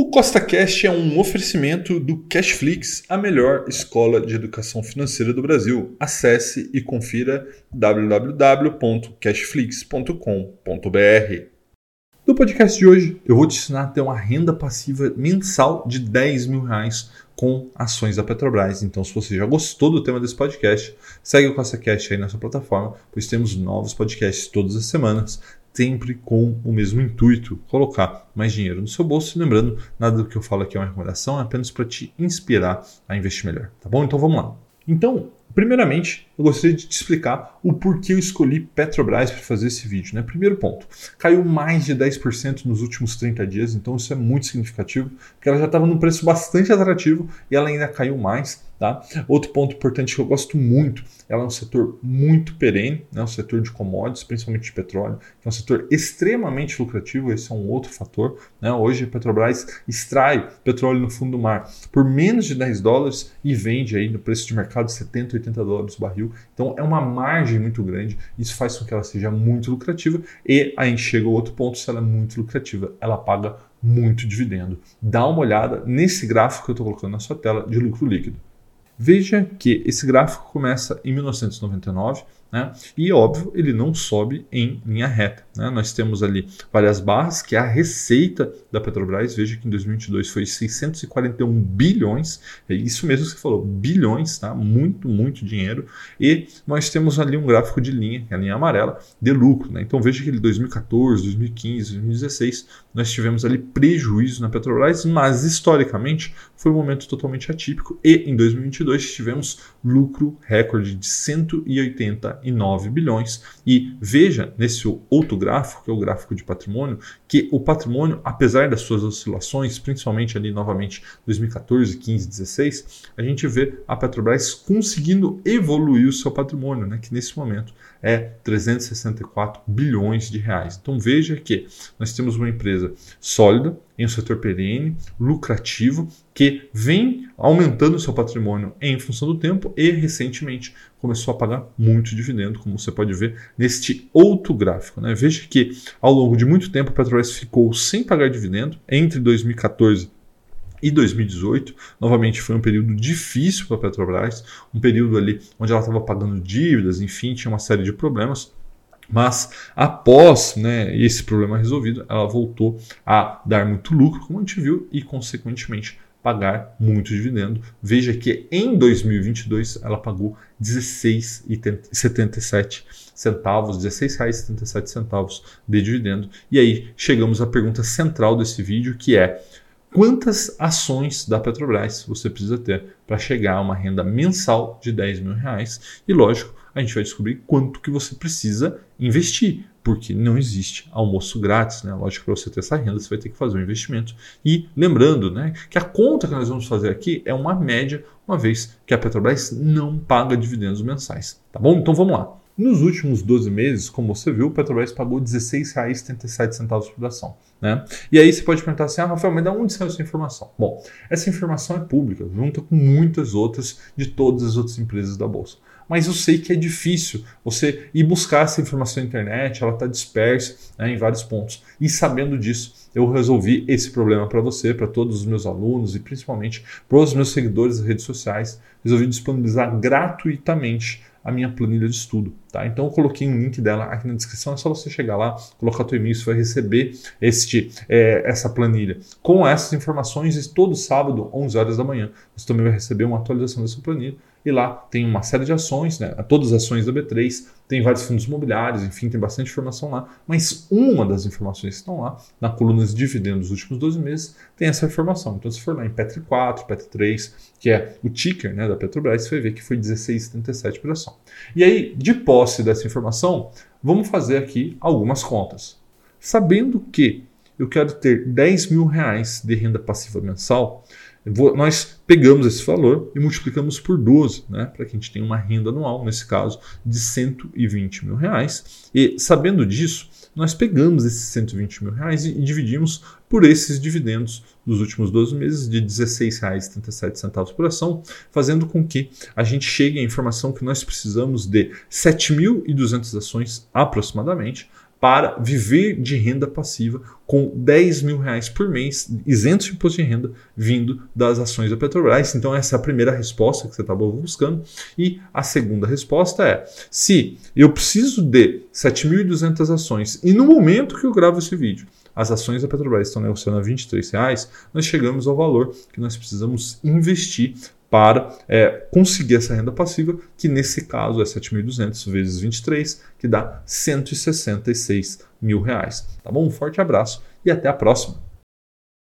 O CostaCast é um oferecimento do Cashflix, a melhor escola de educação financeira do Brasil. Acesse e confira www.cashflix.com.br. No podcast de hoje, eu vou te ensinar a ter uma renda passiva mensal de 10 mil reais com ações da Petrobras. Então, se você já gostou do tema desse podcast, segue o CostaCast aí na sua plataforma, pois temos novos podcasts todas as semanas sempre com o mesmo intuito, colocar mais dinheiro no seu bolso. Lembrando, nada do que eu falo aqui é uma recomendação, é apenas para te inspirar a investir melhor, tá bom? Então vamos lá. Então, primeiramente, eu gostaria de te explicar o porquê eu escolhi Petrobras para fazer esse vídeo. Né? Primeiro ponto, caiu mais de 10% nos últimos 30 dias, então isso é muito significativo, porque ela já estava num preço bastante atrativo e ela ainda caiu mais. Tá? Outro ponto importante que eu gosto muito, ela é um setor muito perene, né? um setor de commodities, principalmente de petróleo, que é um setor extremamente lucrativo, esse é um outro fator. Né? Hoje a Petrobras extrai petróleo no fundo do mar por menos de 10 dólares e vende aí no preço de mercado 70, 80 dólares o barril. Então é uma margem muito grande, isso faz com que ela seja muito lucrativa e aí chega o outro ponto, se ela é muito lucrativa, ela paga muito dividendo. Dá uma olhada nesse gráfico que eu estou colocando na sua tela de lucro líquido. Veja que esse gráfico começa em 1999 né? E óbvio, ele não sobe em linha reta. Né? Nós temos ali várias barras, que é a receita da Petrobras. Veja que em 2022 foi 641 bilhões, é isso mesmo que você falou, bilhões, tá? muito, muito dinheiro. E nós temos ali um gráfico de linha, que é a linha amarela, de lucro. Né? Então veja que em 2014, 2015, 2016, nós tivemos ali prejuízo na Petrobras, mas historicamente foi um momento totalmente atípico. E em 2022 tivemos lucro recorde de 180 9 bilhões. E veja nesse outro gráfico, que é o gráfico de patrimônio, que o patrimônio, apesar das suas oscilações, principalmente ali novamente 2014, 15, 16, a gente vê a Petrobras conseguindo evoluir o seu patrimônio, né, que nesse momento é 364 bilhões de reais. Então veja que nós temos uma empresa sólida, em um setor perene, lucrativo, que vem aumentando seu patrimônio em função do tempo e recentemente começou a pagar muito dividendo, como você pode ver neste outro gráfico. Né? Veja que ao longo de muito tempo a Petrobras ficou sem pagar dividendo entre 2014 e 2018, novamente foi um período difícil para a Petrobras, um período ali onde ela estava pagando dívidas, enfim, tinha uma série de problemas. Mas após né, esse problema resolvido, ela voltou a dar muito lucro, como a gente viu, e consequentemente pagar muito dividendo. Veja que em 2022 ela pagou 16,77 centavos, 16,77 centavos de dividendo. E aí chegamos à pergunta central desse vídeo, que é quantas ações da Petrobras você precisa ter para chegar a uma renda mensal de 10 mil reais. E lógico, a gente vai descobrir quanto que você precisa investir, porque não existe almoço grátis, né? Lógico, para você ter essa renda, você vai ter que fazer um investimento. E lembrando né, que a conta que nós vamos fazer aqui é uma média, uma vez que a Petrobras não paga dividendos mensais. Tá bom? Então vamos lá. Nos últimos 12 meses, como você viu, o Petrobras pagou R$ 16,77 por ação. Né? E aí você pode perguntar assim, ah, Rafael, mas de onde saiu essa informação? Bom, essa informação é pública, junto com muitas outras de todas as outras empresas da Bolsa. Mas eu sei que é difícil você ir buscar essa informação na internet, ela está dispersa né, em vários pontos. E sabendo disso, eu resolvi esse problema para você, para todos os meus alunos e principalmente para os meus seguidores das redes sociais. Resolvi disponibilizar gratuitamente a minha planilha de estudo. Tá? Então eu coloquei um link dela aqui na descrição, é só você chegar lá, colocar o e-mail, você vai receber este, é, essa planilha com essas informações todo sábado, 11 horas da manhã, você também vai receber uma atualização dessa planilha e lá tem uma série de ações, né? todas as ações da B3, tem vários fundos imobiliários, enfim, tem bastante informação lá, mas uma das informações que estão lá, na coluna de dividendos dos últimos 12 meses, tem essa informação. Então, se for lá em PET 4, PET 3, que é o ticker né, da Petrobras, você vai ver que foi 16,77 por ação. E aí, de posse dessa informação, vamos fazer aqui algumas contas. Sabendo que eu quero ter 10 mil reais de renda passiva mensal, nós pegamos esse valor e multiplicamos por 12, né, para que a gente tenha uma renda anual, nesse caso, de 120 mil reais. E sabendo disso, nós pegamos esses 120 mil reais e, dividimos por esses dividendos dos últimos 12 meses de R$ 16,37 por ação, fazendo com que a gente chegue à informação que nós precisamos de 7.200 ações aproximadamente para viver de renda passiva com 10 mil reais por mês, isentos de imposto de renda, vindo das ações da Petrobras. Então, essa é a primeira resposta que você estava buscando. E a segunda resposta é: se eu preciso de 7.200 ações e no momento que eu gravo esse vídeo, as ações da Petrobras estão negociando a 23 reais, nós chegamos ao valor que nós precisamos investir para é, conseguir essa renda passiva, que nesse caso é 7.200 vezes 23, que dá 166 mil reais. Tá bom? Um forte abraço e até a próxima.